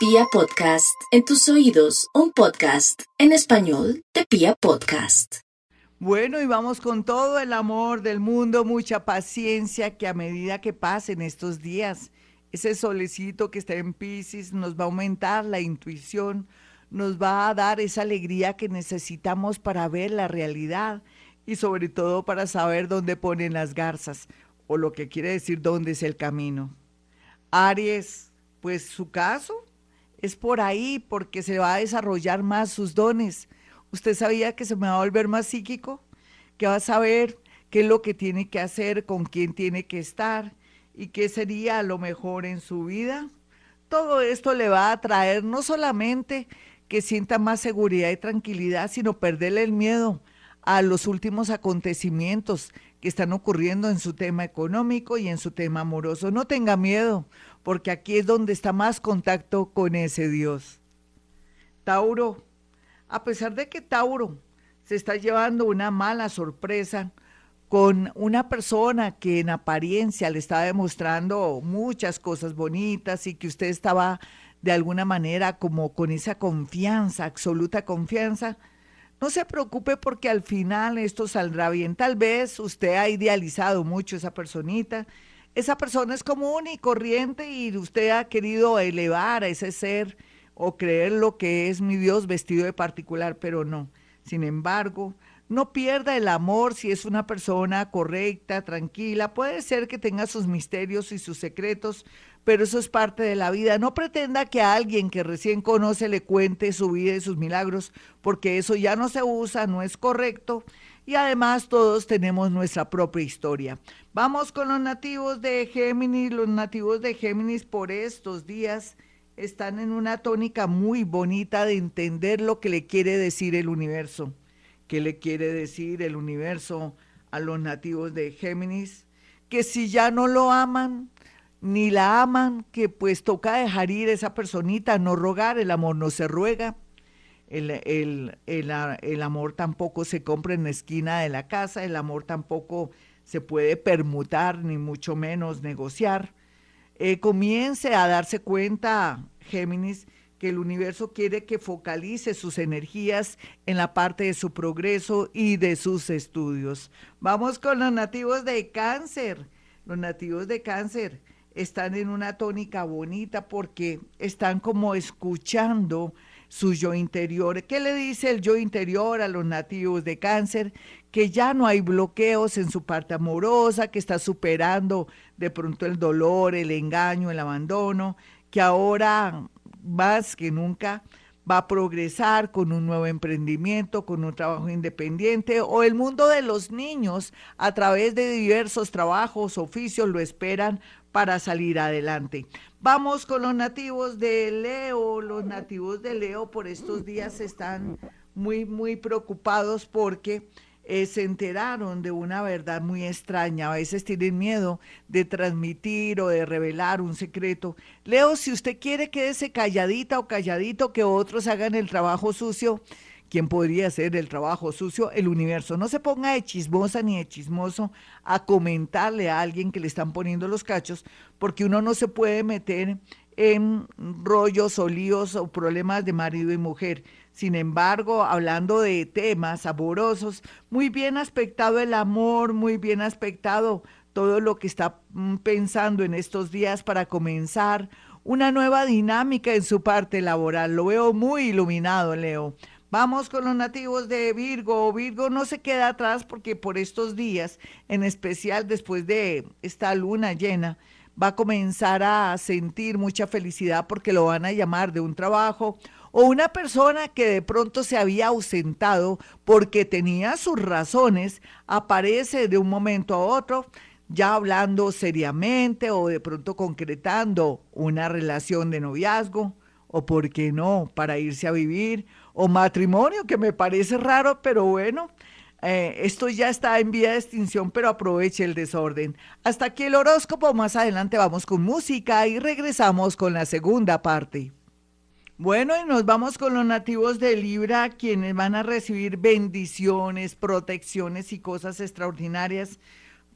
Pia Podcast, en tus oídos, un podcast en español de Pia Podcast. Bueno, y vamos con todo el amor del mundo, mucha paciencia que a medida que pasen estos días, ese solecito que está en Pisces nos va a aumentar la intuición, nos va a dar esa alegría que necesitamos para ver la realidad y sobre todo para saber dónde ponen las garzas o lo que quiere decir dónde es el camino. Aries, pues su caso es por ahí porque se va a desarrollar más sus dones. ¿Usted sabía que se me va a volver más psíquico? Que va a saber qué es lo que tiene que hacer, con quién tiene que estar y qué sería lo mejor en su vida. Todo esto le va a traer no solamente que sienta más seguridad y tranquilidad, sino perderle el miedo a los últimos acontecimientos que están ocurriendo en su tema económico y en su tema amoroso. No tenga miedo, porque aquí es donde está más contacto con ese Dios. Tauro, a pesar de que Tauro se está llevando una mala sorpresa con una persona que en apariencia le estaba demostrando muchas cosas bonitas y que usted estaba de alguna manera como con esa confianza, absoluta confianza, no se preocupe porque al final esto saldrá bien. Tal vez usted ha idealizado mucho esa personita esa persona es común y corriente y usted ha querido elevar a ese ser o creer lo que es mi Dios vestido de particular, pero no. Sin embargo, no pierda el amor si es una persona correcta, tranquila. Puede ser que tenga sus misterios y sus secretos, pero eso es parte de la vida. No pretenda que a alguien que recién conoce le cuente su vida y sus milagros, porque eso ya no se usa, no es correcto y además todos tenemos nuestra propia historia. Vamos con los nativos de Géminis. Los nativos de Géminis por estos días están en una tónica muy bonita de entender lo que le quiere decir el universo. ¿Qué le quiere decir el universo a los nativos de Géminis? Que si ya no lo aman, ni la aman, que pues toca dejar ir esa personita, no rogar, el amor no se ruega el, el, amor tampoco se compra en la esquina de la casa, el amor tampoco se puede permutar, ni mucho menos negociar. Eh, comience a darse cuenta, Géminis, que el universo quiere que focalice sus energías en la parte de su progreso y de sus estudios. Vamos con los nativos de cáncer. Los nativos de cáncer están en una tónica bonita porque están como escuchando su yo interior. ¿Qué le dice el yo interior a los nativos de cáncer? Que ya no hay bloqueos en su parte amorosa, que está superando de pronto el dolor, el engaño, el abandono, que ahora más que nunca va a progresar con un nuevo emprendimiento, con un trabajo independiente o el mundo de los niños a través de diversos trabajos, oficios, lo esperan para salir adelante. Vamos con los nativos de Leo. Los nativos de Leo por estos días están muy, muy preocupados porque eh, se enteraron de una verdad muy extraña. A veces tienen miedo de transmitir o de revelar un secreto. Leo, si usted quiere, quédese calladita o calladito, que otros hagan el trabajo sucio ¿Quién podría hacer el trabajo sucio? El universo. No se ponga de chismosa ni de chismoso a comentarle a alguien que le están poniendo los cachos, porque uno no se puede meter en rollos o líos o problemas de marido y mujer. Sin embargo, hablando de temas saborosos, muy bien aspectado el amor, muy bien aspectado todo lo que está mm, pensando en estos días para comenzar una nueva dinámica en su parte laboral. Lo veo muy iluminado, Leo. Vamos con los nativos de Virgo. Virgo no se queda atrás porque por estos días, en especial después de esta luna llena, va a comenzar a sentir mucha felicidad porque lo van a llamar de un trabajo o una persona que de pronto se había ausentado porque tenía sus razones, aparece de un momento a otro ya hablando seriamente o de pronto concretando una relación de noviazgo o, ¿por qué no?, para irse a vivir o matrimonio, que me parece raro, pero bueno, eh, esto ya está en vía de extinción, pero aproveche el desorden. Hasta aquí el horóscopo, más adelante vamos con música y regresamos con la segunda parte. Bueno, y nos vamos con los nativos de Libra, quienes van a recibir bendiciones, protecciones y cosas extraordinarias,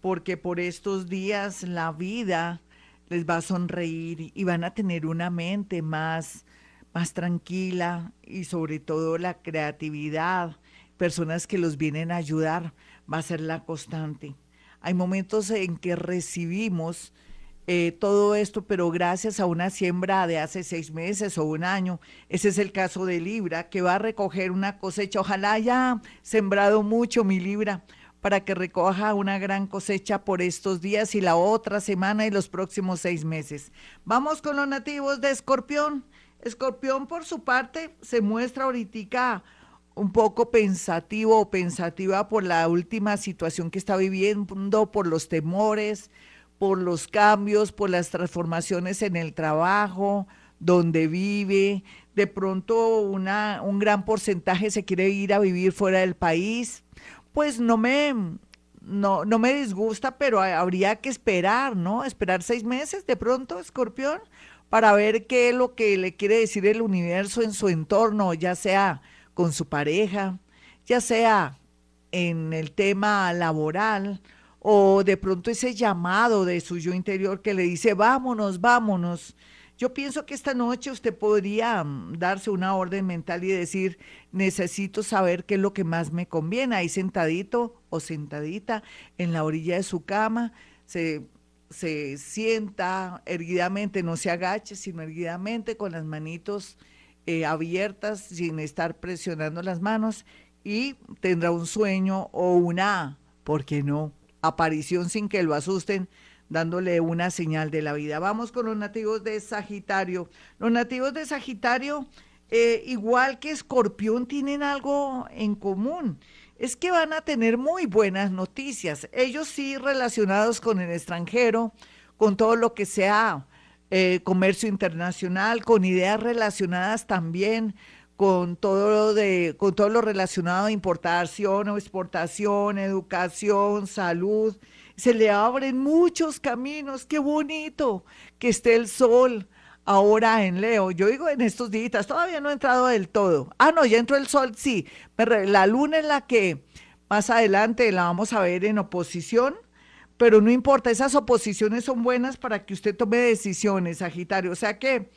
porque por estos días la vida les va a sonreír y van a tener una mente más, más tranquila y sobre todo la creatividad, personas que los vienen a ayudar, va a ser la constante. Hay momentos en que recibimos eh, todo esto, pero gracias a una siembra de hace seis meses o un año, ese es el caso de Libra, que va a recoger una cosecha. Ojalá haya sembrado mucho mi Libra para que recoja una gran cosecha por estos días y la otra semana y los próximos seis meses. Vamos con los nativos de Escorpión. Escorpión, por su parte, se muestra ahorita un poco pensativo o pensativa por la última situación que está viviendo, por los temores, por los cambios, por las transformaciones en el trabajo, donde vive. De pronto una, un gran porcentaje se quiere ir a vivir fuera del país. Pues no me, no, no me disgusta, pero habría que esperar, ¿no? Esperar seis meses de pronto, escorpión, para ver qué es lo que le quiere decir el universo en su entorno, ya sea con su pareja, ya sea en el tema laboral o de pronto ese llamado de su yo interior que le dice, vámonos, vámonos. Yo pienso que esta noche usted podría mm, darse una orden mental y decir, necesito saber qué es lo que más me conviene, ahí sentadito o sentadita en la orilla de su cama, se, se sienta erguidamente, no se agache, sino erguidamente con las manitos eh, abiertas, sin estar presionando las manos, y tendrá un sueño o una, ¿por qué no? Aparición sin que lo asusten, dándole una señal de la vida. Vamos con los nativos de Sagitario. Los nativos de Sagitario, eh, igual que Escorpión, tienen algo en común. Es que van a tener muy buenas noticias. Ellos sí relacionados con el extranjero, con todo lo que sea eh, comercio internacional, con ideas relacionadas también con todo lo de, con todo lo relacionado a importación o exportación, educación, salud. Se le abren muchos caminos. Qué bonito que esté el sol ahora en Leo. Yo digo en estos días, todavía no ha entrado del todo. Ah, no, ya entró el sol, sí. La luna es la que más adelante la vamos a ver en oposición, pero no importa, esas oposiciones son buenas para que usted tome decisiones, Sagitario. O sea que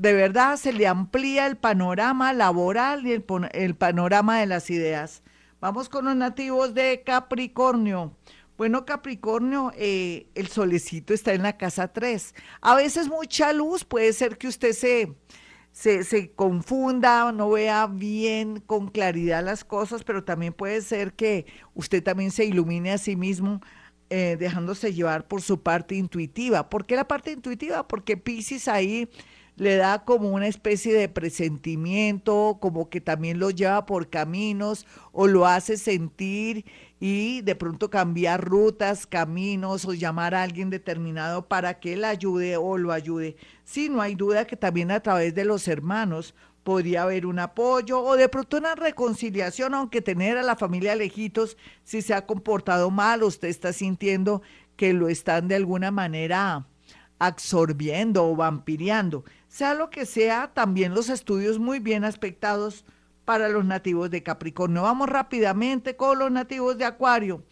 de verdad se le amplía el panorama laboral y el, panorama de las ideas. Vamos con los nativos de Capricornio. Bueno, Capricornio, eh, el solecito está en la casa 3. A veces mucha luz, puede ser que usted se, se, se, confunda, no vea bien con claridad las cosas, pero también puede ser que usted también se ilumine a sí mismo eh, dejándose llevar por su parte intuitiva. ¿Por qué la parte intuitiva? Porque Pisces ahí le da como una especie de presentimiento, como que también lo lleva por caminos o lo hace sentir y de pronto cambiar rutas, caminos o llamar a alguien determinado para que él ayude o lo ayude. Sí, no hay duda que también a través de los hermanos podría haber un apoyo o de pronto una reconciliación, aunque tener a la familia lejitos, si se ha comportado mal, usted está sintiendo que lo están de alguna manera absorbiendo o vampiriando. Sea lo que sea, también los estudios muy bien aspectados para los nativos de Capricornio. Vamos rápidamente con los nativos de Acuario.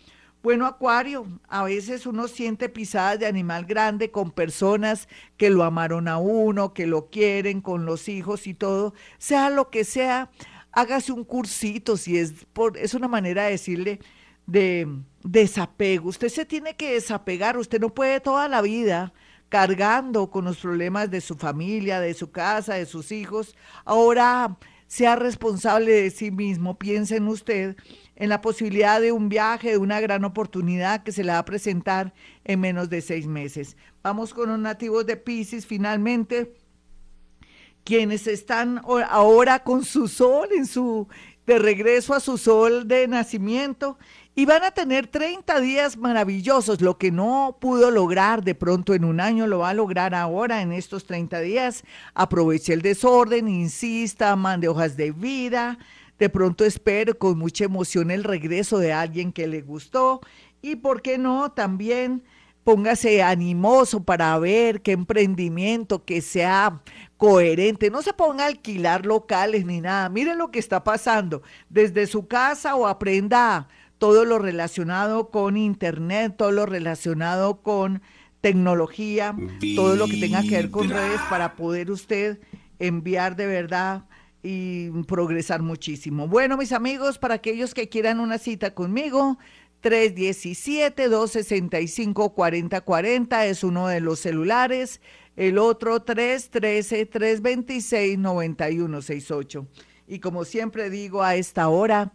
Bueno, Acuario, a veces uno siente pisadas de animal grande con personas que lo amaron a uno, que lo quieren, con los hijos y todo. Sea lo que sea, hágase un cursito, si es por, es una manera de decirle de desapego. Usted se tiene que desapegar, usted no puede toda la vida cargando con los problemas de su familia, de su casa, de sus hijos. Ahora sea responsable de sí mismo, piense en usted, en la posibilidad de un viaje, de una gran oportunidad que se le va a presentar en menos de seis meses. Vamos con los nativos de Pisces finalmente, quienes están ahora con su sol en su de regreso a su sol de nacimiento y van a tener 30 días maravillosos. Lo que no pudo lograr de pronto en un año lo va a lograr ahora en estos 30 días. Aproveche el desorden, insista, mande hojas de vida. De pronto espero con mucha emoción el regreso de alguien que le gustó. Y por qué no, también póngase animoso para ver qué emprendimiento que sea coherente. No se ponga a alquilar locales ni nada. Miren lo que está pasando desde su casa o aprenda todo lo relacionado con Internet, todo lo relacionado con tecnología, todo lo que tenga que ver con redes para poder usted enviar de verdad y progresar muchísimo. Bueno, mis amigos, para aquellos que quieran una cita conmigo, 317-265-4040 es uno de los celulares, el otro 313-326-9168. Y como siempre digo, a esta hora